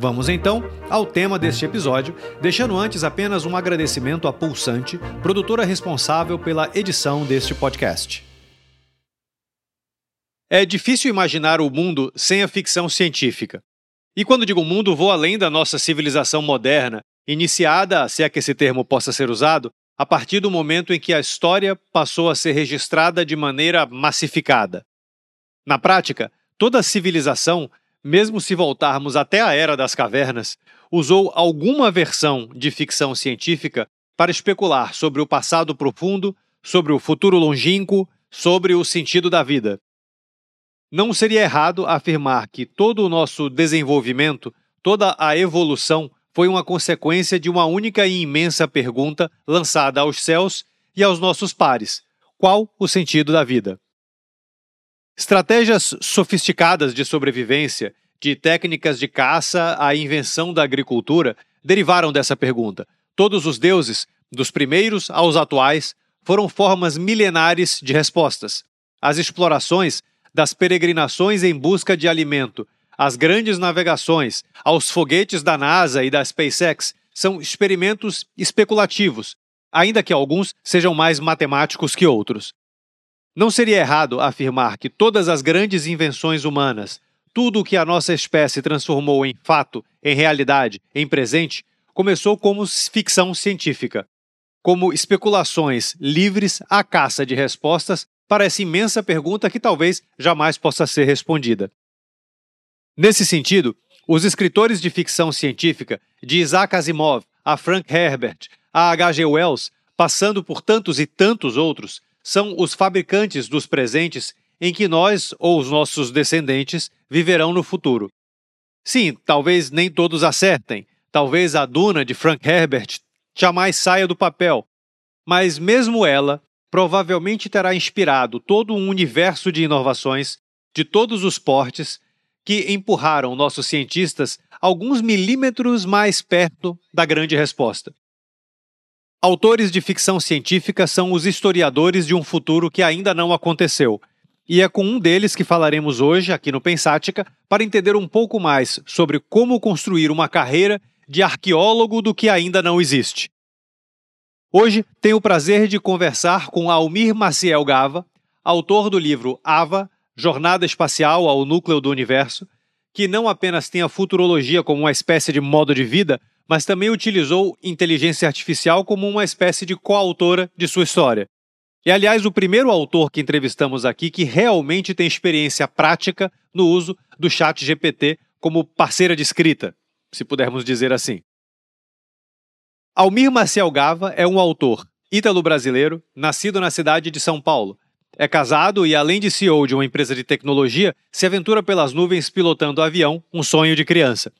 Vamos então ao tema deste episódio, deixando antes apenas um agradecimento à Pulsante, produtora responsável pela edição deste podcast. É difícil imaginar o mundo sem a ficção científica. E quando digo mundo, vou além da nossa civilização moderna, iniciada, se é que esse termo possa ser usado, a partir do momento em que a história passou a ser registrada de maneira massificada. Na prática, toda civilização mesmo se voltarmos até a Era das Cavernas, usou alguma versão de ficção científica para especular sobre o passado profundo, sobre o futuro longínquo, sobre o sentido da vida. Não seria errado afirmar que todo o nosso desenvolvimento, toda a evolução, foi uma consequência de uma única e imensa pergunta lançada aos céus e aos nossos pares: qual o sentido da vida? Estratégias sofisticadas de sobrevivência, de técnicas de caça à invenção da agricultura, derivaram dessa pergunta. Todos os deuses, dos primeiros aos atuais, foram formas milenares de respostas. As explorações, das peregrinações em busca de alimento, as grandes navegações, aos foguetes da NASA e da SpaceX, são experimentos especulativos, ainda que alguns sejam mais matemáticos que outros. Não seria errado afirmar que todas as grandes invenções humanas, tudo o que a nossa espécie transformou em fato, em realidade, em presente, começou como ficção científica, como especulações livres à caça de respostas para essa imensa pergunta que talvez jamais possa ser respondida. Nesse sentido, os escritores de ficção científica, de Isaac Asimov a Frank Herbert, a H.G. Wells, passando por tantos e tantos outros, são os fabricantes dos presentes em que nós ou os nossos descendentes viverão no futuro. Sim, talvez nem todos acertem, talvez a Duna de Frank Herbert jamais saia do papel, mas mesmo ela provavelmente terá inspirado todo um universo de inovações de todos os portes que empurraram nossos cientistas alguns milímetros mais perto da grande resposta. Autores de ficção científica são os historiadores de um futuro que ainda não aconteceu. E é com um deles que falaremos hoje, aqui no Pensática, para entender um pouco mais sobre como construir uma carreira de arqueólogo do que ainda não existe. Hoje tenho o prazer de conversar com Almir Maciel Gava, autor do livro Ava, Jornada Espacial ao Núcleo do Universo, que não apenas tem a futurologia como uma espécie de modo de vida, mas também utilizou inteligência artificial como uma espécie de coautora de sua história. E, aliás, o primeiro autor que entrevistamos aqui que realmente tem experiência prática no uso do chat GPT como parceira de escrita, se pudermos dizer assim. Almir Marcial Gava é um autor ítalo-brasileiro, nascido na cidade de São Paulo. É casado e, além de CEO de uma empresa de tecnologia, se aventura pelas nuvens pilotando avião, um sonho de criança.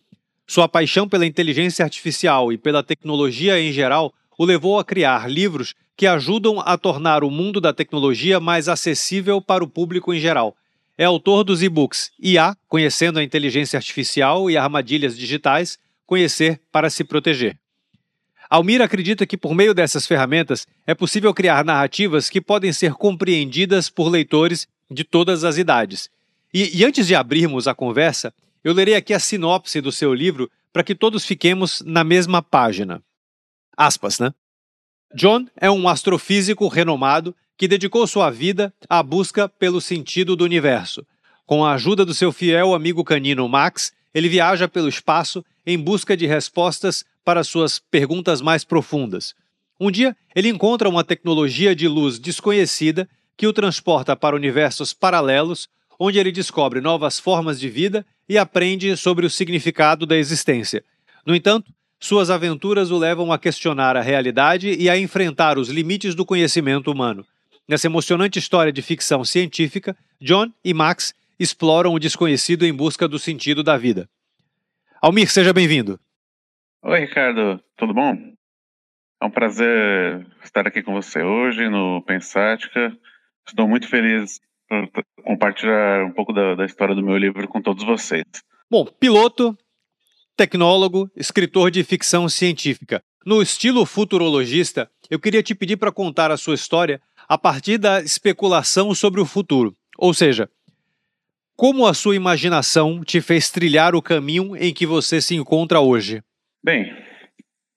Sua paixão pela inteligência artificial e pela tecnologia em geral o levou a criar livros que ajudam a tornar o mundo da tecnologia mais acessível para o público em geral. É autor dos e-books IA, Conhecendo a Inteligência Artificial e Armadilhas Digitais, Conhecer para se Proteger. Almir acredita que por meio dessas ferramentas é possível criar narrativas que podem ser compreendidas por leitores de todas as idades. E, e antes de abrirmos a conversa, eu lerei aqui a sinopse do seu livro para que todos fiquemos na mesma página. Aspas, né? John é um astrofísico renomado que dedicou sua vida à busca pelo sentido do universo. Com a ajuda do seu fiel amigo canino Max, ele viaja pelo espaço em busca de respostas para suas perguntas mais profundas. Um dia, ele encontra uma tecnologia de luz desconhecida que o transporta para universos paralelos, onde ele descobre novas formas de vida e aprende sobre o significado da existência. No entanto, suas aventuras o levam a questionar a realidade e a enfrentar os limites do conhecimento humano. Nessa emocionante história de ficção científica, John e Max exploram o desconhecido em busca do sentido da vida. Almir, seja bem-vindo. Oi, Ricardo, tudo bom? É um prazer estar aqui com você hoje no Pensática. Estou muito feliz compartilhar um pouco da, da história do meu livro com todos vocês. Bom, piloto, tecnólogo, escritor de ficção científica. No estilo futurologista, eu queria te pedir para contar a sua história a partir da especulação sobre o futuro. Ou seja, como a sua imaginação te fez trilhar o caminho em que você se encontra hoje? Bem,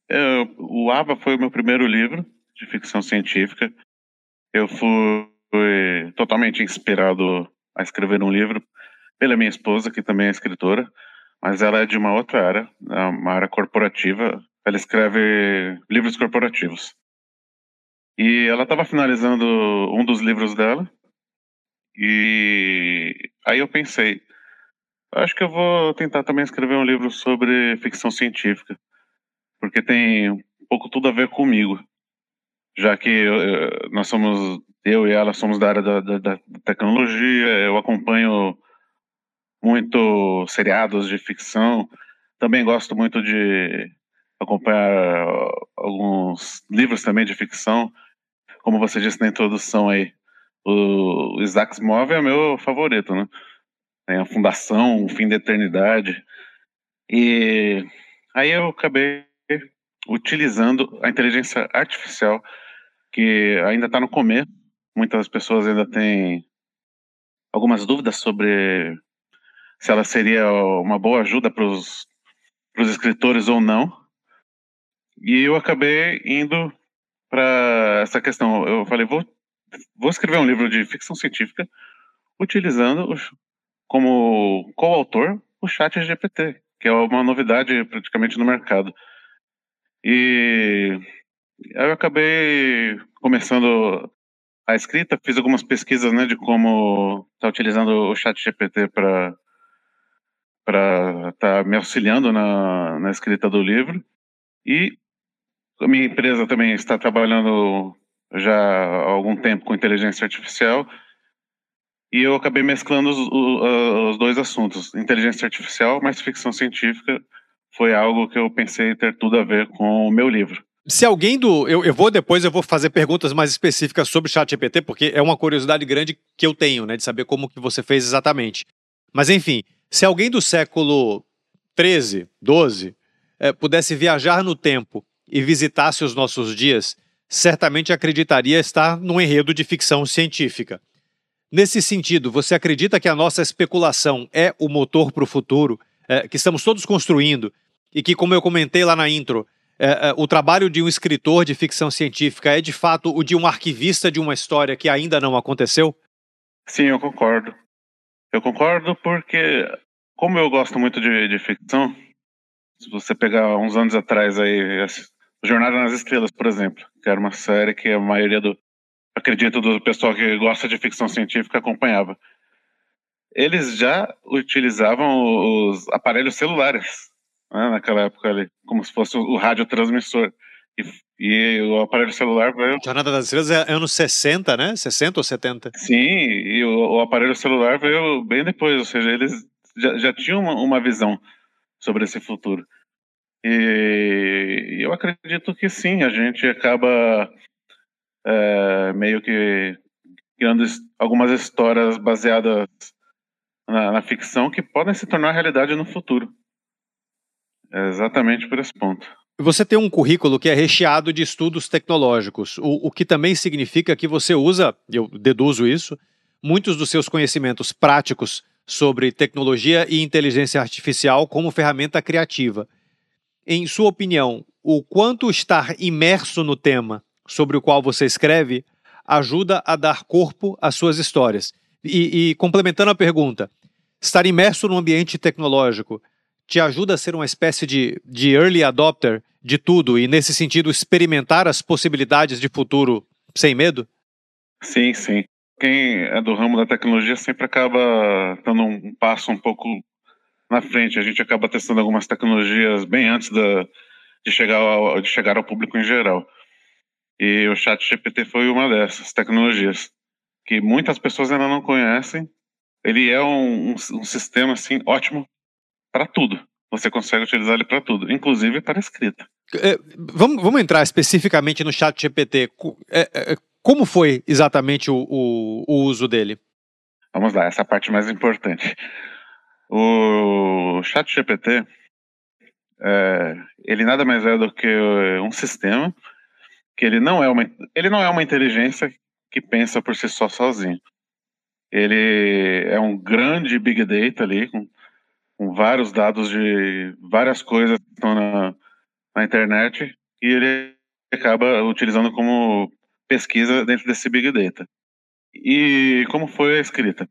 eu, o Ava foi o meu primeiro livro de ficção científica. Eu fui totalmente inspirado a escrever um livro pela minha esposa, que também é escritora, mas ela é de uma outra área, é uma área corporativa. Ela escreve livros corporativos. E ela estava finalizando um dos livros dela, e aí eu pensei, acho que eu vou tentar também escrever um livro sobre ficção científica, porque tem um pouco tudo a ver comigo, já que eu, nós somos, eu e ela somos da área da, da, da tecnologia, eu acompanho muito seriados de ficção, também gosto muito de acompanhar alguns livros também de ficção, como você disse na introdução aí, o Isaac Asimov é meu favorito, né? Tem a Fundação, o Fim da Eternidade. E aí eu acabei utilizando a inteligência artificial, que ainda está no começo. Muitas pessoas ainda têm algumas dúvidas sobre se ela seria uma boa ajuda para os escritores ou não. E eu acabei indo para essa questão. Eu falei, vou vou escrever um livro de ficção científica utilizando como coautor o chat GPT, que é uma novidade praticamente no mercado. E eu acabei começando a escrita, fiz algumas pesquisas né, de como estar tá utilizando o chat GPT para estar tá me auxiliando na, na escrita do livro. E a minha empresa também está trabalhando já há algum tempo com inteligência artificial e eu acabei mesclando os, os, dois assuntos, inteligência artificial mais ficção científica, foi algo que eu pensei ter tudo a ver com o meu livro. Se alguém do. Eu, eu vou depois, eu vou fazer perguntas mais específicas sobre o ChatGPT, porque é uma curiosidade grande que eu tenho, né? De saber como que você fez exatamente. Mas enfim, se alguém do século 13, 12, é, pudesse viajar no tempo e visitasse os nossos dias, certamente acreditaria estar num enredo de ficção científica. Nesse sentido, você acredita que a nossa especulação é o motor para o futuro, é, que estamos todos construindo, e que, como eu comentei lá na intro, é, é, o trabalho de um escritor de ficção científica é de fato o de um arquivista de uma história que ainda não aconteceu? Sim, eu concordo. Eu concordo porque, como eu gosto muito de, de ficção, se você pegar uns anos atrás aí, Jornada nas Estrelas, por exemplo, que era uma série que a maioria do, acredito, do pessoal que gosta de ficção científica acompanhava. Eles já utilizavam os aparelhos celulares, né, naquela época ali, como se fosse o radiotransmissor. E, e o aparelho celular veio. Jornada das Estrelas é anos 60, né? 60 ou 70? Sim, e o, o aparelho celular veio bem depois, ou seja, eles já, já tinham uma, uma visão sobre esse futuro. E eu acredito que sim, a gente acaba é, meio que criando algumas histórias baseadas na, na, ficção que podem se tornar realidade no futuro. É exatamente por esse ponto. Você tem um currículo que é recheado de estudos tecnológicos, o, o que também significa que você usa, eu deduzo isso, muitos dos seus conhecimentos práticos sobre tecnologia e inteligência artificial como ferramenta criativa em sua opinião, o quanto estar imerso no tema sobre o qual você escreve ajuda a dar corpo às suas histórias? E, e complementando a pergunta, estar imerso no ambiente tecnológico te ajuda a ser uma espécie de, de early adopter de tudo e, nesse sentido, experimentar as possibilidades de futuro sem medo? Sim, sim. Quem é do ramo da tecnologia sempre acaba dando um passo um pouco na frente. A gente acaba testando algumas tecnologias bem antes da, de, chegar ao, de chegar ao público em geral. E o Chat GPT foi uma dessas tecnologias que muitas pessoas ainda não conhecem. Ele é um, um, um sistema assim ótimo para tudo. você consegue utilizar ele para tudo, inclusive para escrita. É, vamos, vamos entrar especificamente no chat GPT. É, é, como foi exatamente o, o, o uso dele? Vamos lá, essa parte mais importante. O chat GPT, é, ele nada mais é do que um sistema que ele não é uma, ele não é uma inteligência que pensa por si só sozinho. Ele é um grande big data ali, com, com vários dados de várias coisas que estão na, na internet, e ele acaba utilizando como pesquisa dentro desse big data. E como foi a escrita?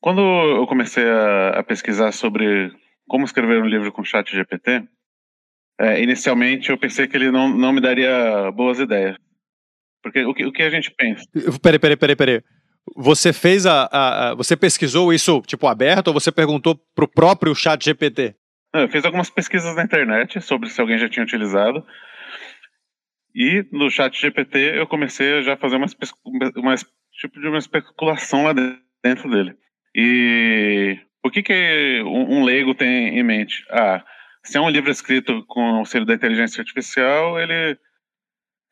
Quando eu comecei a, a pesquisar sobre como escrever um livro com chat GPT, é, inicialmente eu pensei que ele não, não me daria boas ideias. Porque o que, o que a gente pensa? Peraí, peraí, peraí, peraí. Você fez a, a, a, Você pesquisou isso, tipo, aberto, ou você perguntou pro próprio chat GPT? Eu fiz algumas pesquisas na internet sobre se alguém já tinha utilizado. E no chat GPT eu comecei a já fazer uma, uma tipo de uma especulação lá dentro dele. E o que, que um, um leigo tem em mente? Ah, se é um livro escrito com o auxílio da inteligência artificial, ele,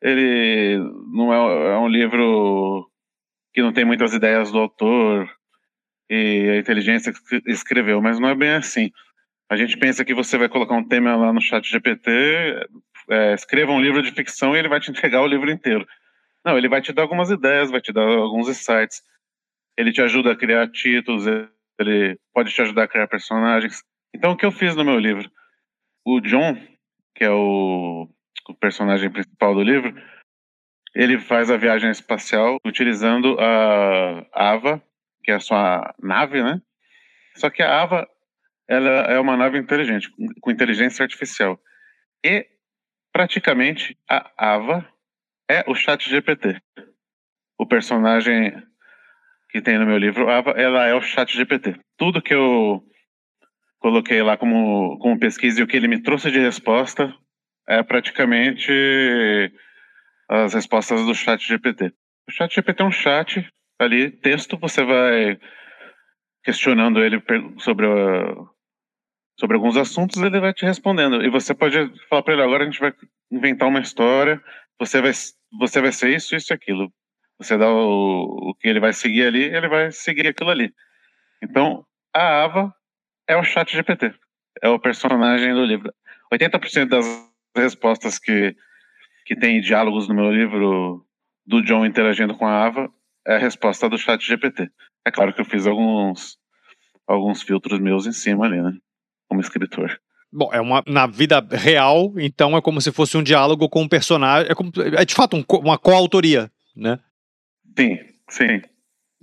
ele não é, é um livro que não tem muitas ideias do autor e a inteligência que escreveu, mas não é bem assim. A gente pensa que você vai colocar um tema lá no chat GPT, é, escreva um livro de ficção e ele vai te entregar o livro inteiro. Não, ele vai te dar algumas ideias, vai te dar alguns insights. Ele te ajuda a criar títulos, ele pode te ajudar a criar personagens. Então, o que eu fiz no meu livro? O John, que é o, o personagem principal do livro, ele faz a viagem espacial utilizando a Ava, que é a sua nave, né? Só que a Ava ela é uma nave inteligente, com inteligência artificial. E praticamente a Ava é o Chat GPT. O personagem que tem no meu livro Ava, ela é o Chat GPT. Tudo que eu coloquei lá como, como pesquisa e o que ele me trouxe de resposta é praticamente as respostas do chat GPT. O chat GPT é um chat ali, texto, você vai questionando ele sobre, sobre alguns assuntos, ele vai te respondendo. E você pode falar para ele, agora a gente vai inventar uma história, você vai, você vai ser isso, isso e aquilo. Você dá o, o que ele vai seguir ali, ele vai seguir aquilo ali. Então, a Ava é o chat GPT, é o personagem do livro. 80% das respostas que que tem diálogos no meu livro do John interagindo com a Ava, é a resposta do chat GPT. É claro que eu fiz alguns, alguns filtros meus em cima ali, né? Como escritor. Bom, é uma na vida real, então é como se fosse um diálogo com um personagem. É, como, é de fato um, uma coautoria, né? Sim, sim.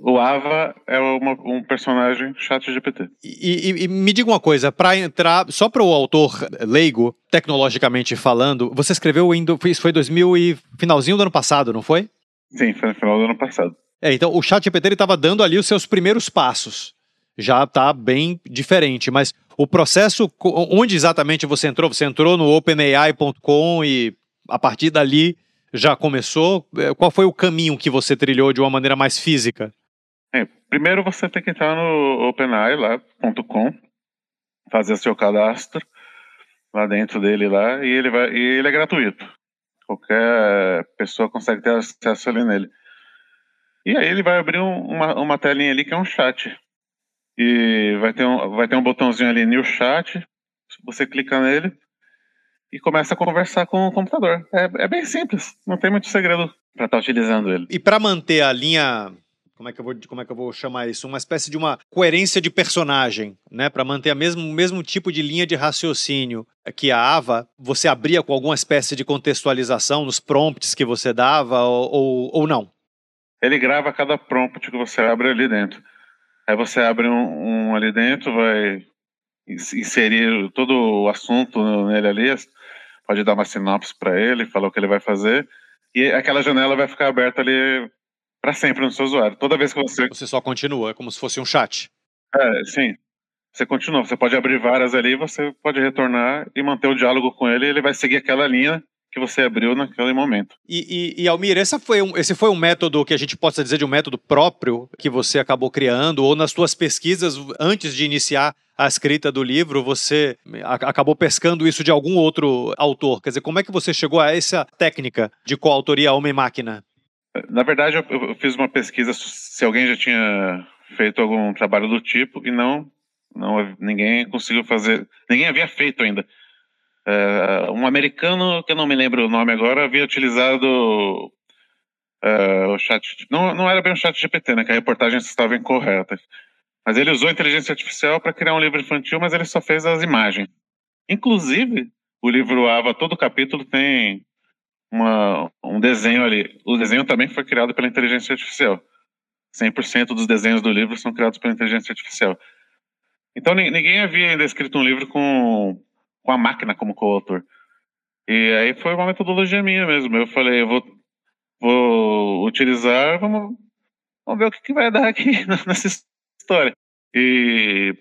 O Ava é uma, um personagem chat GPT. E, e, e me diga uma coisa, para entrar, só para o autor leigo, tecnologicamente falando, você escreveu em, isso foi 2000 e finalzinho do ano passado, não foi? Sim, foi no final do ano passado. É, então o chat GPT estava dando ali os seus primeiros passos. Já está bem diferente, mas o processo, onde exatamente você entrou? Você entrou no openai.com e a partir dali já começou? É, qual foi o caminho que você trilhou de uma maneira mais física? É, primeiro você tem que entrar no openai.com, fazer seu cadastro lá dentro dele lá e ele vai e ele é gratuito. Qualquer pessoa consegue ter acesso ali nele. E aí ele vai abrir um, uma, uma telinha ali que é um chat. E vai ter um, vai ter um botãozinho ali New Chat. Você clica nele e começa a conversar com o computador. É, é bem simples, não tem muito segredo para estar tá utilizando ele. E para manter a linha como é que eu vou, como é que eu vou chamar isso? Uma espécie de uma coerência de personagem, né? Para manter a mesmo, o mesmo tipo de linha de raciocínio que a Ava, você abria com alguma espécie de contextualização nos prompts que você dava ou, ou, ou não? Ele grava cada prompt que você abre ali dentro. Aí você abre um, um ali dentro, vai inserir todo o assunto nele ali, pode dar uma sinopse para ele, falar o que ele vai fazer, e aquela janela vai ficar aberta ali para sempre no seu usuário. Toda vez que você. Você só continua, é como se fosse um chat. É, sim. Você continua. Você pode abrir várias ali, você pode retornar e manter o diálogo com ele. ele vai seguir aquela linha que você abriu naquele momento. E, e, e Almir, esse foi, um, esse foi um método que a gente possa dizer de um método próprio que você acabou criando, ou nas suas pesquisas antes de iniciar a escrita do livro, você acabou pescando isso de algum outro autor? Quer dizer, como é que você chegou a essa técnica de coautoria homem-máquina? Na verdade, eu, eu fiz uma pesquisa se alguém já tinha feito algum trabalho do tipo e não, não ninguém conseguiu fazer, ninguém havia feito ainda. Uh, um americano, que eu não me lembro o nome agora, havia utilizado uh, o chat. Não, não era bem o chat GPT, né? Que a reportagem estava incorreta. Mas ele usou inteligência artificial para criar um livro infantil, mas ele só fez as imagens. Inclusive, o livro Ava, todo capítulo tem uma, um desenho ali. O desenho também foi criado pela inteligência artificial. 100% dos desenhos do livro são criados pela inteligência artificial. Então ninguém havia ainda escrito um livro com, com a máquina como coautor. E aí foi uma metodologia minha mesmo. Eu falei, eu vou, vou utilizar, vamos, vamos ver o que, que vai dar aqui nessa história. E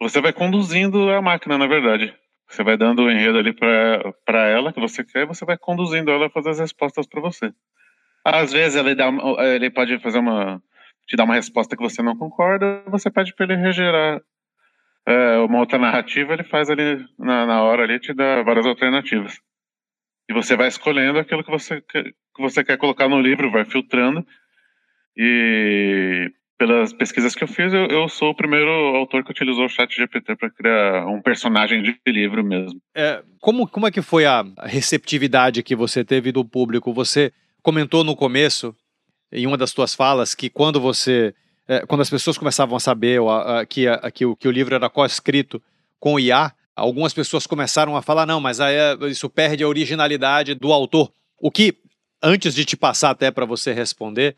você vai conduzindo a máquina, na verdade. Você vai dando o enredo ali para ela que você quer e você vai conduzindo ela a fazer as respostas para você. Às vezes ele, dá, ele pode fazer uma te dar uma resposta que você não concorda, você pede para ele regerar é, uma outra narrativa, ele faz ali na, na hora ali te dá várias alternativas. E você vai escolhendo aquilo que você, que você quer colocar no livro, vai filtrando. E pelas pesquisas que eu fiz, eu, eu, sou o primeiro autor que utilizou o chat GPT para criar um personagem de livro mesmo. É, como, como é que foi a receptividade que você teve do público? Você comentou no começo, em uma das suas falas, que quando você. É, quando as pessoas começavam a saber a, a, que, a, que, o, que o livro era co-escrito com IA, algumas pessoas começaram a falar: não, mas aí é, isso perde a originalidade do autor. O que, antes de te passar até para você responder,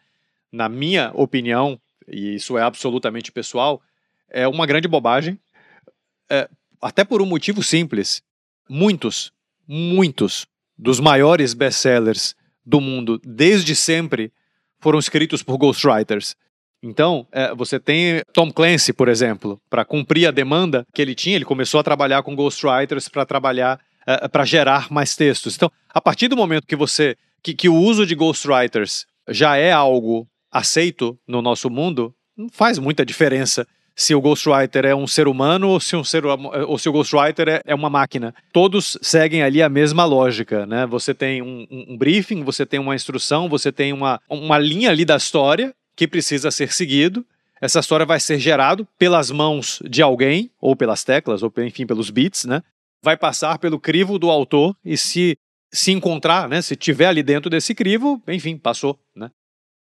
na minha opinião, e isso é absolutamente pessoal, é uma grande bobagem, é, até por um motivo simples. Muitos, muitos dos maiores best-sellers do mundo, desde sempre, foram escritos por ghostwriters. Então, é, você tem Tom Clancy, por exemplo, para cumprir a demanda que ele tinha, ele começou a trabalhar com ghostwriters para trabalhar, é, para gerar mais textos. Então, a partir do momento que você que, que o uso de ghostwriters já é algo aceito no nosso mundo, não faz muita diferença se o ghostwriter é um ser humano ou se, um ser, ou se o ghostwriter é, é uma máquina. Todos seguem ali a mesma lógica, né? Você tem um, um, briefing, você tem uma instrução, você tem uma, uma linha ali da história que precisa ser seguido. Essa história vai ser gerado pelas mãos de alguém, ou pelas teclas, ou enfim, pelos bits, né? Vai passar pelo crivo do autor e se se encontrar, né? Se tiver ali dentro desse crivo, enfim, passou, né?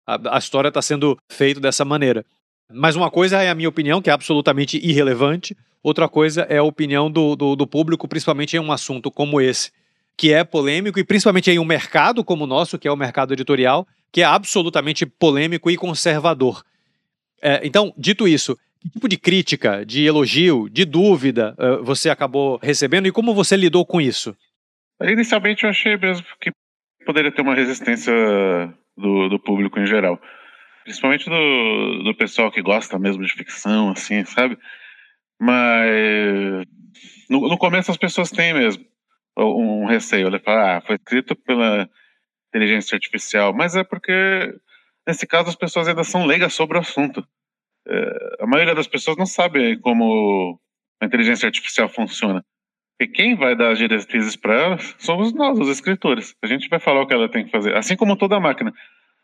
A, a história está sendo feita dessa maneira. Mas uma coisa é a minha opinião, que é absolutamente irrelevante, outra coisa é a opinião do, do, do público, principalmente em um assunto como esse, que é polêmico, e principalmente em um mercado como o nosso, que é o mercado editorial, que é absolutamente polêmico e conservador. É, então, dito isso, que tipo de crítica, de elogio, de dúvida uh, você acabou recebendo e como você lidou com isso? Inicialmente eu achei mesmo que poderia ter uma resistência do, do público em geral. Principalmente do, do pessoal que gosta mesmo de ficção, assim, sabe? Mas no, no começo as pessoas têm mesmo um receio. Ele fala, ah, foi escrito pela inteligência artificial. Mas é porque, nesse caso, as pessoas ainda são leigas sobre o assunto. É, a maioria das pessoas não sabe como a inteligência artificial funciona. E quem vai dar as diretrizes para ela somos nós, os escritores. A gente vai falar o que ela tem que fazer. Assim como toda máquina.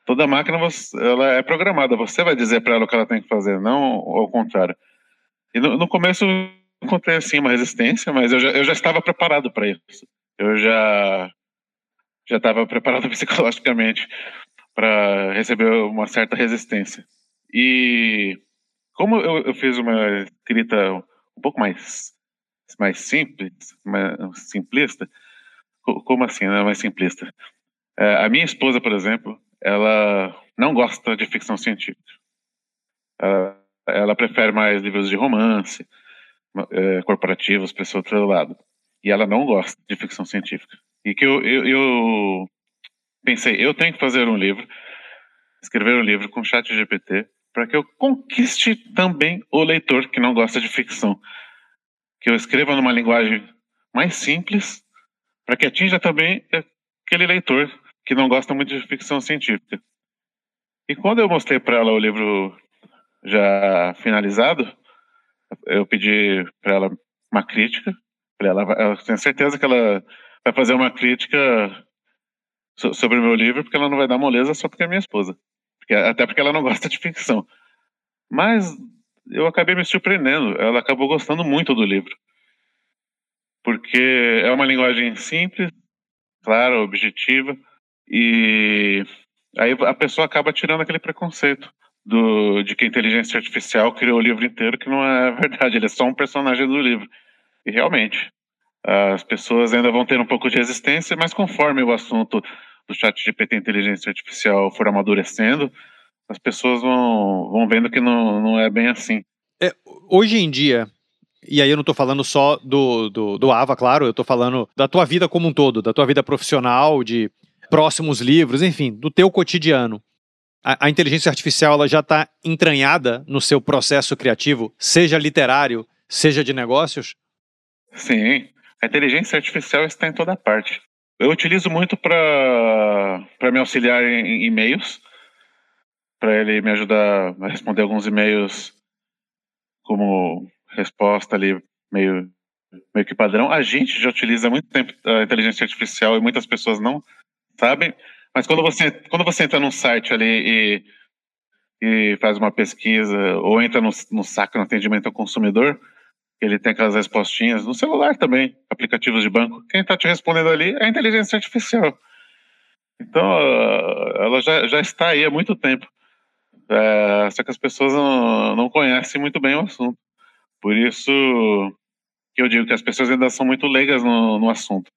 Toda máquina ela é programada. Você vai dizer para ela o que ela tem que fazer, não ao contrário. E no, no começo encontrei assim uma resistência, mas eu já, eu já estava preparado para isso. Eu já já estava preparado psicologicamente para receber uma certa resistência. E como eu, eu fiz uma escrita um pouco mais mais simples, mais simplista. Como assim, né? Mais simplista. É, a minha esposa, por exemplo, ela não gosta de ficção científica. Ela, ela prefere mais livros de romance, é, corporativos, esse outro lado. E ela não gosta de ficção científica. E que eu, eu, eu pensei, eu tenho que fazer um livro, escrever um livro com chat GPT, para que eu conquiste também o leitor que não gosta de ficção que eu escreva numa linguagem mais simples, para que atinja também aquele leitor que não gosta muito de ficção científica. E quando eu mostrei para ela o livro já finalizado, eu pedi para ela uma crítica. Ela, eu tenho certeza que ela vai fazer uma crítica sobre o meu livro, porque ela não vai dar moleza só porque é minha esposa. Porque, até porque ela não gosta de ficção. Mas eu acabei me surpreendendo. Ela acabou gostando muito do livro. Porque é uma linguagem simples, clara, objetiva, e aí a pessoa acaba tirando aquele preconceito do, de que a inteligência artificial criou o livro inteiro, que não é verdade, ele é só um personagem do livro. E realmente, as pessoas ainda vão ter um pouco de resistência, mas conforme o assunto do chat GPT inteligência artificial for amadurecendo, as pessoas vão, vão vendo que não, não é bem assim. É, hoje em dia, e aí eu não estou falando só do, do, do Ava, claro, eu estou falando da tua vida como um todo, da tua vida profissional, de próximos livros, enfim, do teu cotidiano. A, a inteligência artificial ela já está entranhada no seu processo criativo, seja literário, seja de negócios? Sim, a inteligência artificial está em toda parte. Eu utilizo muito para me auxiliar em e-mails, para ele me ajudar a responder alguns e-mails como resposta ali meio meio que padrão. A gente já utiliza há muito tempo a inteligência artificial e muitas pessoas não sabem, mas quando você quando você entra num site ali e, e faz uma pesquisa ou entra no, no saco no atendimento ao consumidor, ele tem aquelas respostinhas no celular também, aplicativos de banco. Quem está te respondendo ali é a inteligência artificial. Então, ela já, já está aí há muito tempo. É, só que as pessoas não, não conhecem muito bem o assunto. Por isso que eu digo que as pessoas ainda são muito leigas no, no assunto.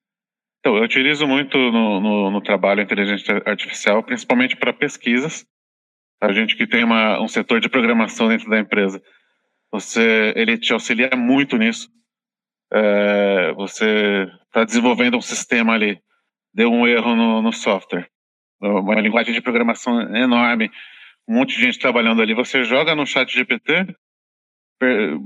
Então, eu utilizo muito no, no, no trabalho inteligência artificial, principalmente para pesquisas. A gente que tem uma, um setor de programação dentro da empresa você, ele te auxilia muito nisso. É, você está desenvolvendo um sistema ali, deu um erro no, no software, uma linguagem de programação enorme, um monte de gente trabalhando ali. Você joga no chat GPT,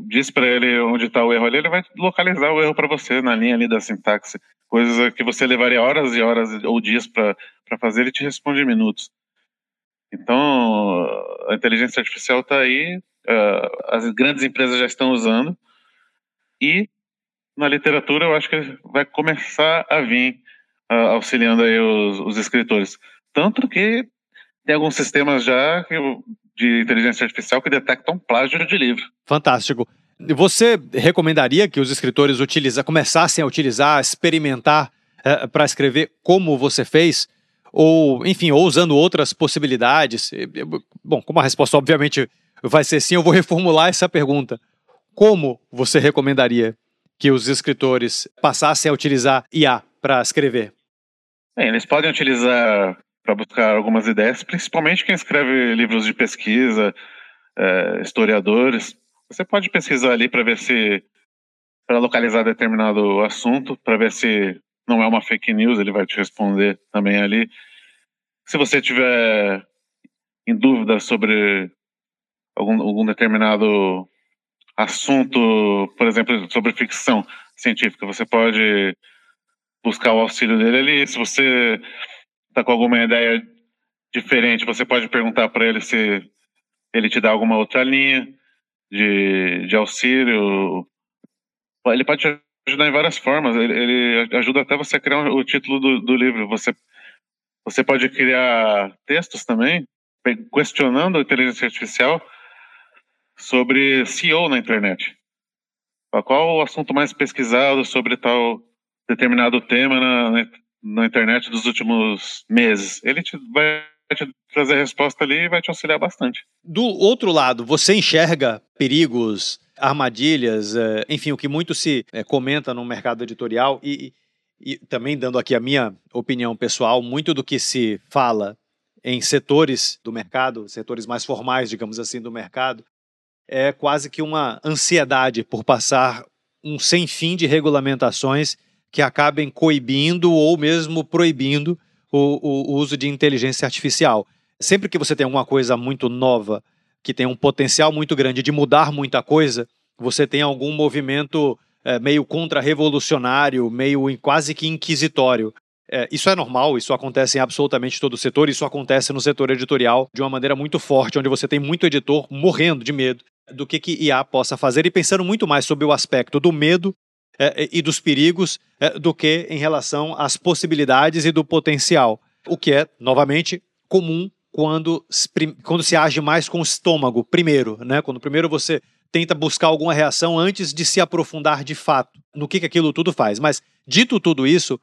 diz para ele onde está o erro ali, ele vai localizar o erro para você na linha ali da sintaxe. Coisas que você levaria horas e horas ou dias para fazer, ele te responde em minutos. Então, a inteligência artificial está aí uh, as grandes empresas já estão usando e na literatura eu acho que vai começar a vir uh, auxiliando aí os, os, escritores. Tanto que tem alguns sistemas já de inteligência artificial que detectam plágio de livro. Fantástico. Você recomendaria que os escritores utiliza, começassem a utilizar, experimentar uh, eh, para escrever como você fez? Ou, enfim, ou usando outras possibilidades? Bom, como a resposta obviamente vai ser sim, eu vou reformular essa pergunta. Como você recomendaria que os escritores passassem a utilizar IA para escrever? Bem, eles podem utilizar para buscar algumas ideias, principalmente quem escreve livros de pesquisa, é, historiadores. Você pode pesquisar ali para ver se para localizar determinado assunto, para ver se não é uma fake news, ele vai te responder também ali. Se você tiver em dúvida sobre algum, algum determinado assunto, por exemplo, sobre ficção científica, você pode buscar o auxílio dele ali. Se você está com alguma ideia diferente, você pode perguntar para ele se ele te dá alguma outra linha de, de auxílio. Ele pode te ajudar em várias formas. Ele, ele ajuda até você a criar o título do, do livro. Você, você pode criar textos também, questionando a inteligência artificial sobre CEO na internet. Qual o assunto mais pesquisado sobre tal determinado tema na, na internet dos últimos meses? Ele te, vai te trazer a resposta ali e vai te auxiliar bastante. Do outro lado, você enxerga perigos, armadilhas, é, enfim, o que muito se é, comenta no mercado editorial e, e também dando aqui a minha opinião pessoal, muito do que se fala em setores do mercado, setores mais formais, digamos assim, do mercado, é quase que uma ansiedade por passar um sem fim de regulamentações que acabem coibindo ou mesmo proibindo o, o, uso de inteligência artificial. Sempre que você tem alguma coisa muito nova, que tem um potencial muito grande de mudar muita coisa, você tem algum movimento é, meio contra-revolucionário, meio quase que inquisitório. É, isso é normal, isso acontece em absolutamente todo o setor, isso acontece no setor editorial de uma maneira muito forte, onde você tem muito editor morrendo de medo do que, que IA possa fazer e pensando muito mais sobre o aspecto do medo e dos perigos é, do que em relação às possibilidades e do potencial, o que é, novamente, comum quando, quando se age mais com o estômago, primeiro, né? Quando primeiro você tenta buscar alguma reação antes de se aprofundar de fato no que, que aquilo tudo faz. Mas, dito tudo isso,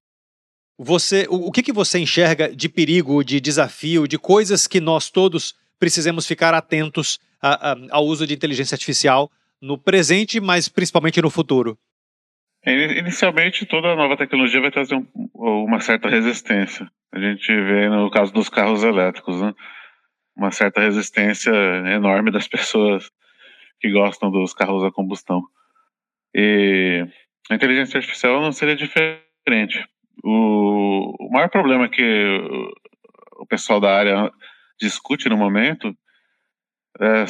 você, o, o que, que você enxerga de perigo, de desafio, de coisas que nós todos precisamos ficar atentos a, a, ao uso de inteligência artificial no presente, mas principalmente no futuro? Inicialmente, toda nova tecnologia vai trazer um, uma certa resistência. A gente vê no caso dos carros elétricos, né? uma certa resistência enorme das pessoas que gostam dos carros a combustão. E a inteligência artificial não seria diferente. O, o maior problema que o pessoal da área discute no momento é,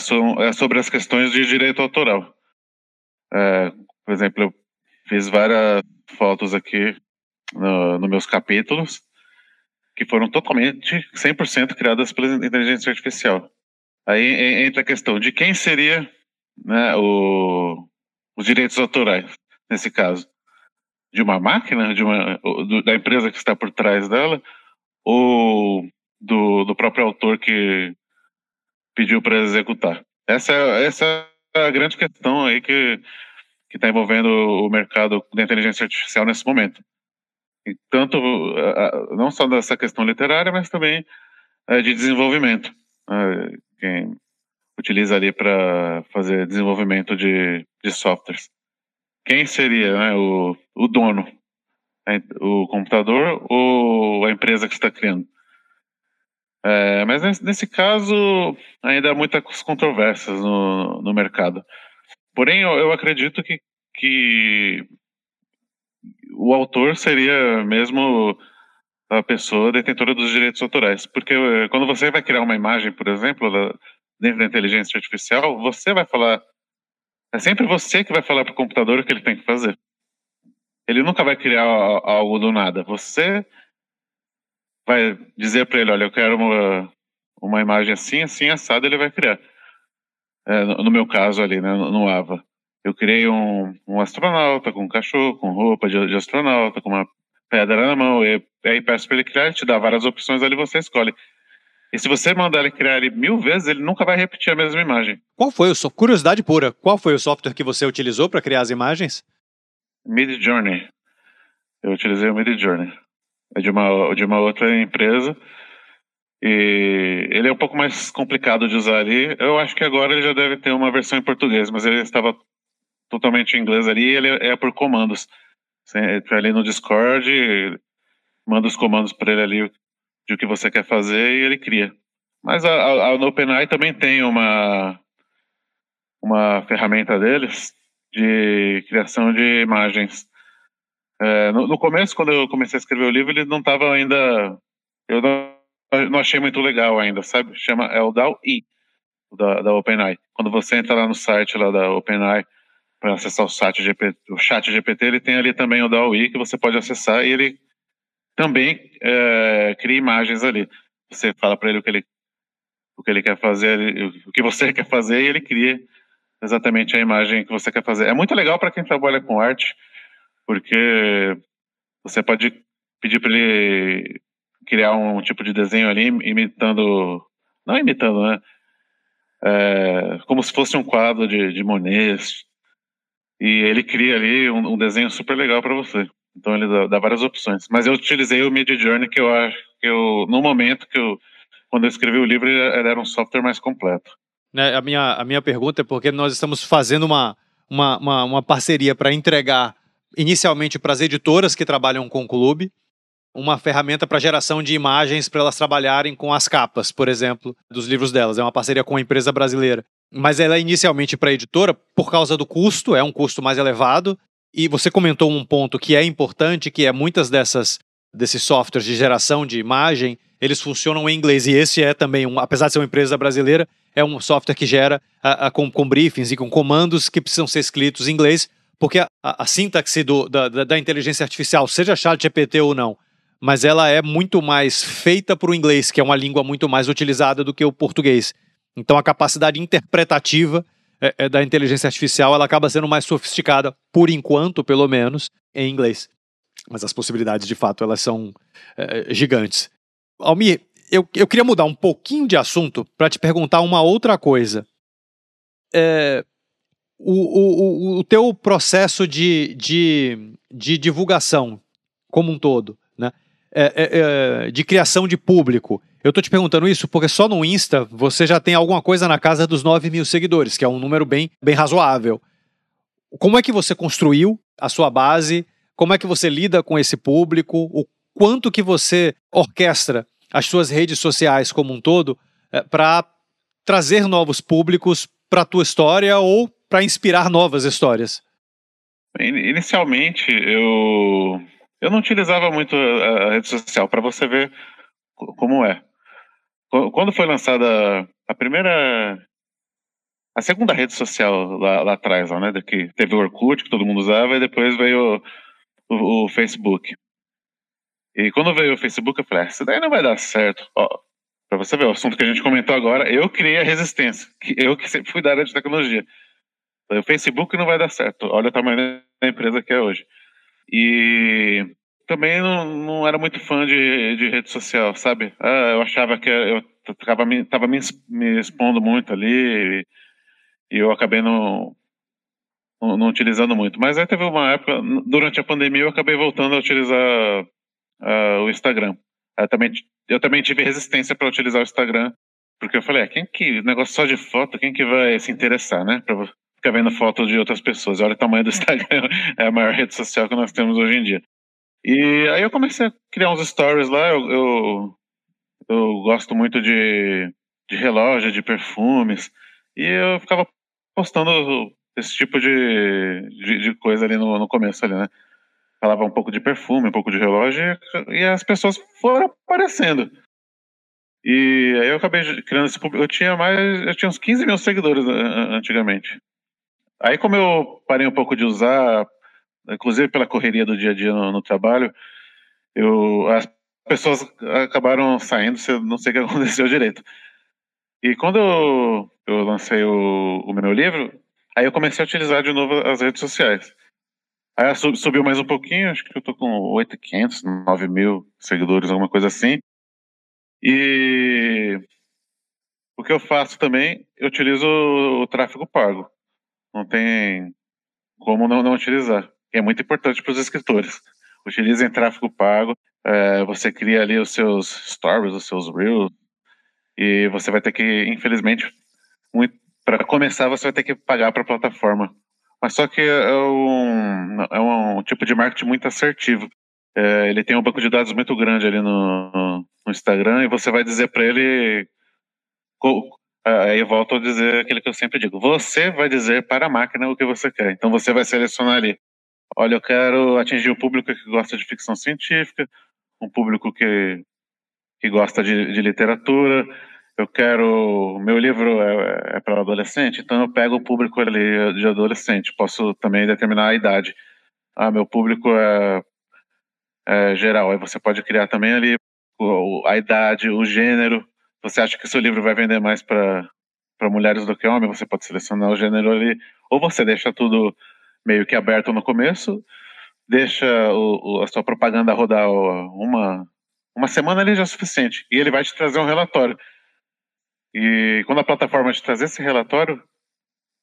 é sobre as questões de direito autoral. É, por exemplo, eu fiz várias fotos aqui nos no meus capítulos que foram totalmente 100% criadas pela inteligência artificial. Aí entra a questão de quem seria né, o, os direitos autorais, nesse caso. De uma máquina, de uma, do, da empresa que está por trás dela, ou do, do próprio autor que pediu para executar. Essa, essa é a grande questão aí que está envolvendo o mercado da inteligência artificial nesse momento. E tanto, não só dessa questão literária, mas também é, de desenvolvimento. É, quem utiliza ali para fazer desenvolvimento de, de softwares. Quem seria né, o, o dono? O computador ou a empresa que está criando? É, mas nesse, caso, ainda há muitas controvérsias no, no mercado. Porém, eu, eu acredito que, que o autor seria mesmo a pessoa detentora dos direitos autorais. Porque eh, quando você vai criar uma imagem, por exemplo, dentro da inteligência artificial, você vai falar. É sempre você que vai falar para o computador o que ele tem que fazer. Ele nunca vai criar algo do nada. Você vai dizer para ele: olha, eu quero uma, uma imagem assim, assim, assada, ele vai criar. É, no, meu caso ali, né, no, AVA. Eu criei um, um, astronauta com um cachorro, com roupa de, de astronauta, com uma pedra na mão, e aí peço para ele criar, ele te dá várias opções ali, você escolhe. E se você mandar ele criar ele mil vezes, ele nunca vai repetir a mesma imagem. Qual foi o curiosidade pura? Qual foi o software que você utilizou para criar as imagens? Mid Journey. Eu utilizei o Mid Journey. É de uma de uma outra empresa. E ele é um pouco mais complicado de usar ali. Eu acho que agora ele já deve ter uma versão em português, mas ele estava totalmente em inglês ali. Ele é por comandos. Você entra ali no Discord, manda os comandos para ele ali de o que você quer fazer e ele cria. Mas a, a, a OpenAI também tem uma, uma ferramenta deles de criação de imagens. É, no, no, começo, quando eu comecei a escrever o livro, ele não estava ainda. Eu não, não, achei muito legal ainda, sabe? Chama, é o DAO-I, da, da OpenAI. Quando você entra lá no site lá da OpenAI para acessar o chat GPT, o chat GPT, ele tem ali também o DAO-I que você pode acessar e ele também é, cria imagens ali. Você fala para ele o que ele o que ele quer fazer, o que você quer fazer e ele cria exatamente a imagem que você quer fazer. É muito legal para quem trabalha com arte, porque você pode pedir para ele criar um tipo de desenho ali imitando, não imitando, né? É, como se fosse um quadro de, de Monet. E ele cria ali um, um desenho super legal para você. Então ele dá, dá, várias opções. Mas eu utilizei o Mid Journey, que eu acho que eu, no momento que eu, quando eu escrevi o livro, ele era um software mais completo. Né, a, minha, a minha pergunta é porque nós estamos fazendo uma, uma, uma, uma parceria para entregar, inicialmente para as editoras que trabalham com o clube, uma ferramenta para geração de imagens para elas trabalharem com as capas, por exemplo, dos livros delas. É uma parceria com uma empresa brasileira. Mas ela é inicialmente para a editora por causa do custo, é um custo mais elevado, e você comentou um ponto que é importante, que é muitas dessas desses softwares de geração de imagem, eles funcionam em inglês. E esse é também, um, apesar de ser uma empresa brasileira, é um software que gera a, a, com, com, briefings e com comandos que precisam ser escritos em inglês, porque a, a sintaxe do, da, da, inteligência artificial, seja chat GPT ou não, mas ela é muito mais feita para o inglês, que é uma língua muito mais utilizada do que o português. Então a capacidade interpretativa é, é, da inteligência artificial ela acaba sendo mais sofisticada, por enquanto, pelo menos, em inglês. Mas as possibilidades, de fato, elas são é, gigantes. Almir, eu, eu queria mudar um pouquinho de assunto para te perguntar uma outra coisa. É, o, o, o, teu processo de, de, de divulgação como um todo? É, é, é, de criação de público. Eu estou te perguntando isso porque só no Insta você já tem alguma coisa na casa dos 9 mil seguidores, que é um número bem, bem razoável. Como é que você construiu a sua base? Como é que você lida com esse público? O quanto que você orquestra as suas redes sociais como um todo é, para trazer novos públicos para a tua história ou para inspirar novas histórias? Inicialmente, eu, eu não utilizava muito a rede social, para você ver como é. Quando foi lançada a primeira. A segunda rede social lá, lá atrás, lá, né? Que teve o Orkut, que todo mundo usava, e depois veio o, o, Facebook. E quando veio o Facebook, eu falei, ah, isso daí não vai dar certo. Ó, pra você ver, o assunto que a gente comentou agora, eu criei a resistência. Eu que sempre fui da área de tecnologia. O Facebook não vai dar certo. Olha o tamanho da empresa que é hoje. E também não, não era muito fã de, de rede social, sabe? Ah, eu achava que eu estava me, tava me, me expondo muito ali e, e eu acabei não, não, não, utilizando muito. Mas aí teve uma época, durante a pandemia, eu acabei voltando a utilizar uh, o Instagram. Eu também, eu também tive resistência para utilizar o Instagram, porque eu falei, ah, quem que, negócio só de foto, quem que vai se interessar, né? Pra ficar vendo foto de outras pessoas. Olha o tamanho do Instagram, é a maior rede social que nós temos hoje em dia. E aí eu comecei a criar uns stories lá, eu, eu, eu gosto muito de, de relógio, de perfumes, e eu ficava postando esse tipo de, de, de coisa ali no, no começo ali, né? falava um pouco de perfume, um pouco de relógio, e as pessoas foram aparecendo. E aí eu acabei criando esse público. Eu tinha mais. Eu tinha uns 15 mil seguidores antigamente. Aí, como eu parei um pouco de usar, inclusive pela correria do dia a dia no, no trabalho, eu, as pessoas acabaram saindo, não sei o que aconteceu direito. E quando eu, eu lancei o, o meu livro, aí eu comecei a utilizar de novo as redes sociais. Aí subiu mais um pouquinho, acho que eu tô com 8.500, 9 mil seguidores, alguma coisa assim. E o que eu faço também, eu utilizo o tráfego pago. Não tem como não, não utilizar. É muito importante para os escritores. Utilizem tráfego pago. É, você cria ali os seus stories, os seus reels, e você vai ter que, infelizmente, para começar, você vai ter que pagar para a plataforma mas só que é um, é um tipo de marketing muito assertivo. É, ele tem um banco de dados muito grande ali no, no Instagram e você vai dizer para ele. Aí eu volto a dizer aquilo que eu sempre digo: você vai dizer para a máquina o que você quer. Então você vai selecionar ali: olha, eu quero atingir um público que gosta de ficção científica, um público que, que gosta de, de literatura eu quero. Meu livro é, é para adolescente, então eu pego o público ali de adolescente. Posso também determinar a idade. Ah, meu público é, é geral. Aí você pode criar também ali a idade, o gênero. Você acha que seu livro vai vender mais para mulheres do que homens? Você pode selecionar o gênero ali. Ou você deixa tudo meio que aberto no começo, deixa o, a sua propaganda rodar uma, uma semana ali já é suficiente. E ele vai te trazer um relatório. E quando a plataforma te trazer esse relatório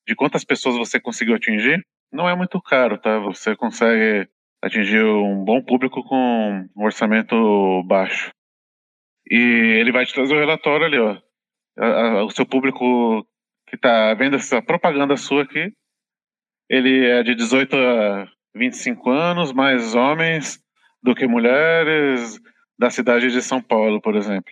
de quantas pessoas você conseguiu atingir, não é muito caro, tá? Você consegue atingir um bom público com um orçamento baixo. E ele vai te trazer o relatório ali, ó. O seu público que está vendo essa propaganda sua aqui, ele é de 18 a 25 anos, mais homens do que mulheres da cidade de São Paulo, por exemplo.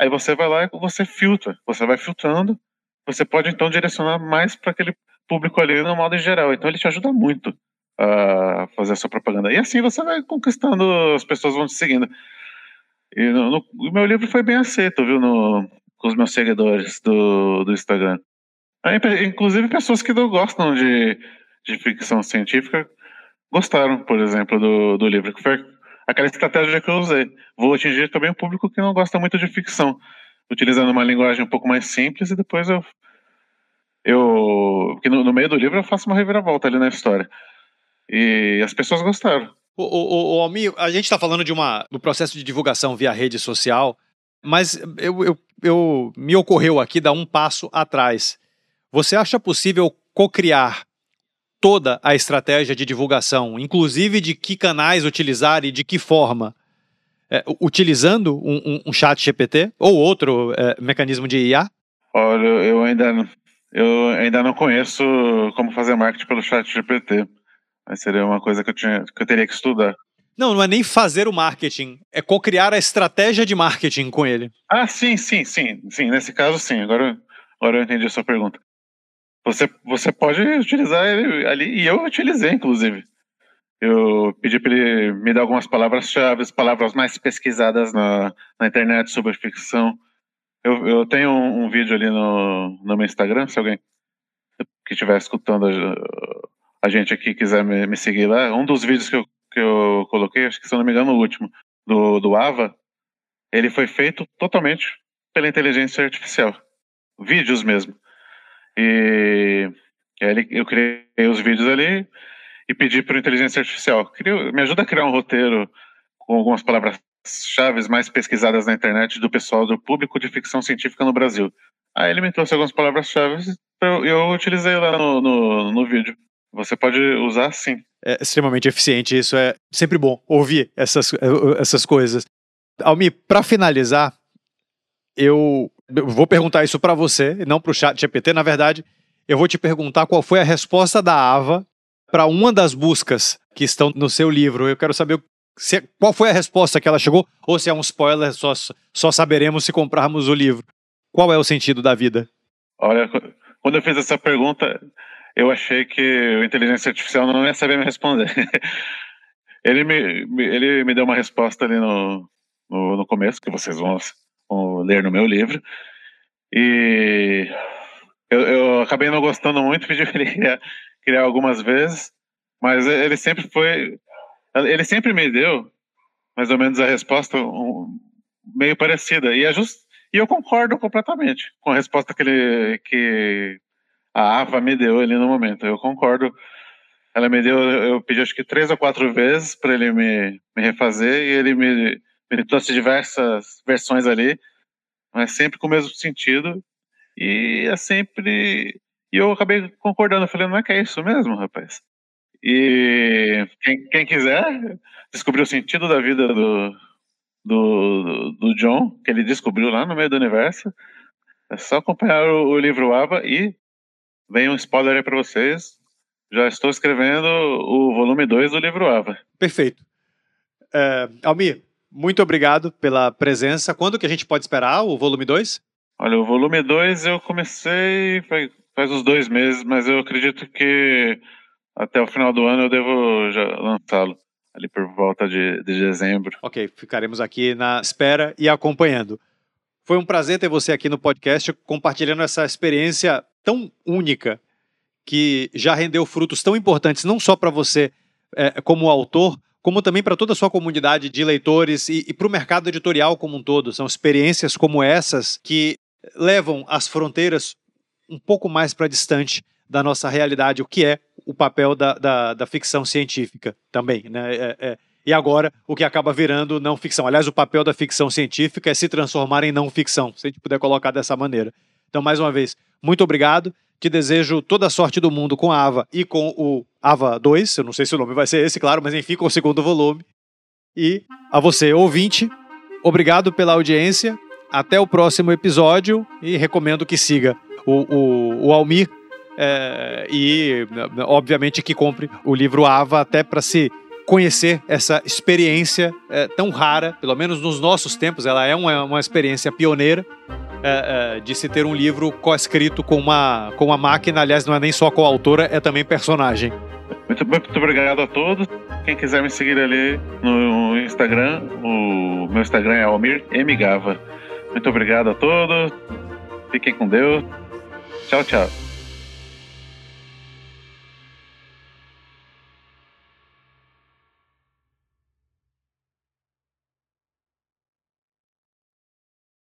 Aí você vai lá e você filtra, você vai filtrando, você pode então direcionar mais para aquele público ali no modo em geral. Então ele te ajuda muito a fazer a sua propaganda. E assim você vai conquistando, as pessoas vão te seguindo. E no, no, o meu livro foi bem aceito, viu, no, com os meus seguidores do, do Instagram. Aí, inclusive pessoas que não gostam de, de ficção científica gostaram, por exemplo, do, do livro. Que foi aquela estratégia que eu usei. Vou atingir também um público que não gosta muito de ficção, utilizando uma linguagem um pouco mais simples e depois eu eu que no, no meio do livro eu faço uma reviravolta ali na história. E as pessoas gostaram. O, o, o Almir, a gente está falando de uma, do processo de divulgação via rede social, mas eu, eu, eu, me ocorreu aqui dar um passo atrás. Você acha possível co-criar toda a estratégia de divulgação, inclusive de que canais utilizar e de que forma? É, utilizando um, um, um, chat GPT ou outro é, mecanismo de IA? Olha, eu ainda, eu ainda não conheço como fazer marketing pelo chat GPT. Mas seria uma coisa que eu, tinha, que eu teria que estudar. Não, não é nem fazer o marketing, é co-criar a estratégia de marketing com ele. Ah, sim, sim, sim, sim. Nesse caso, sim. Agora, agora eu entendi a sua pergunta. Você, você pode utilizar ele ali, e eu utilizei, inclusive. Eu pedi para ele me dar algumas palavras-chave, palavras mais pesquisadas na, na internet sobre ficção. Eu, eu tenho um, um, vídeo ali no, no meu Instagram, se alguém que estiver escutando a gente aqui quiser me, me, seguir lá, um dos vídeos que eu, que eu coloquei, acho que se eu não me engano, o último, do, do AVA, ele foi feito totalmente pela inteligência artificial. Vídeos mesmo. E ele, eu criei os vídeos ali e pedi para a inteligência artificial, me ajuda a criar um roteiro com algumas palavras-chave mais pesquisadas na internet do pessoal do público de ficção científica no Brasil. Aí ele me trouxe algumas palavras-chave e eu, eu utilizei lá no, no, no vídeo. Você pode usar sim. É extremamente eficiente, isso é sempre bom ouvir essas, essas coisas. Almi, para finalizar, eu vou perguntar isso para você, não para o chat GPT. Na verdade, eu vou te perguntar qual foi a resposta da Ava para uma das buscas que estão no seu livro. Eu quero saber se, qual foi a resposta que ela chegou, ou se é um spoiler, só, só saberemos se comprarmos o livro. Qual é o sentido da vida? Olha, quando eu fiz essa pergunta, eu achei que a inteligência artificial não ia saber me responder. ele, me, ele me deu uma resposta ali no, no, no começo, que vocês vão, vão, ler no meu livro. E eu, eu acabei não gostando muito, pedi para ele criar, criar algumas vezes, mas ele sempre foi. Ele sempre me deu mais ou menos a resposta um, meio parecida. E, é just, e eu concordo completamente com a resposta que ele, que a AVA me deu ali no momento. Eu concordo. Ela me deu, eu pedi acho que três ou quatro vezes para ele me, me refazer e ele me, me trouxe diversas versões ali, mas sempre com o mesmo sentido. E é sempre. E eu acabei concordando. Falei, não é que é isso mesmo, rapaz? E quem, quem quiser descobrir o sentido da vida do, do, do John, que ele descobriu lá no meio do universo, é só acompanhar o, o livro Ava e Vem um spoiler aí para vocês. Já estou escrevendo o volume 2 do livro Ava. Perfeito. É, Almir, muito obrigado pela presença. Quando que a gente pode esperar o volume 2? Olha, o volume 2 eu comecei faz, uns dois meses, mas eu acredito que até o final do ano eu devo já lançá-lo, ali por volta de, de dezembro. Ok, ficaremos aqui na espera e acompanhando. Foi um prazer ter você aqui no podcast compartilhando essa experiência tão única que já rendeu frutos tão importantes, não só para você é, como autor, como também para toda a sua comunidade de leitores e, e para o mercado editorial como um todo. São experiências como essas que levam as fronteiras um pouco mais para distante da nossa realidade, o que é o papel da, da, da ficção científica também. Né? É, é, e agora, o que acaba virando não ficção. Aliás, o papel da ficção científica é se transformar em não ficção, se a gente puder colocar dessa maneira. Então, mais uma vez, muito obrigado. Te desejo toda a sorte do mundo com a Ava e com o Ava 2. Eu não sei se o nome vai ser esse, claro, mas enfim, com o segundo volume. E a você, ouvinte, obrigado pela audiência. Até o próximo episódio e recomendo que siga o, o, o Almir é, e, obviamente, que compre o livro Ava até para se conhecer essa experiência é, tão rara, pelo menos nos nossos tempos, ela é uma, uma experiência pioneira é, é, de se ter um livro co-escrito com uma, com uma máquina, aliás, não é nem só co-autora, é também personagem. Muito, muito obrigado a todos. Quem quiser me seguir ali no Instagram, o meu Instagram é Almir M. Gava. Muito obrigado a todos. Fiquem com Deus. Tchau, tchau.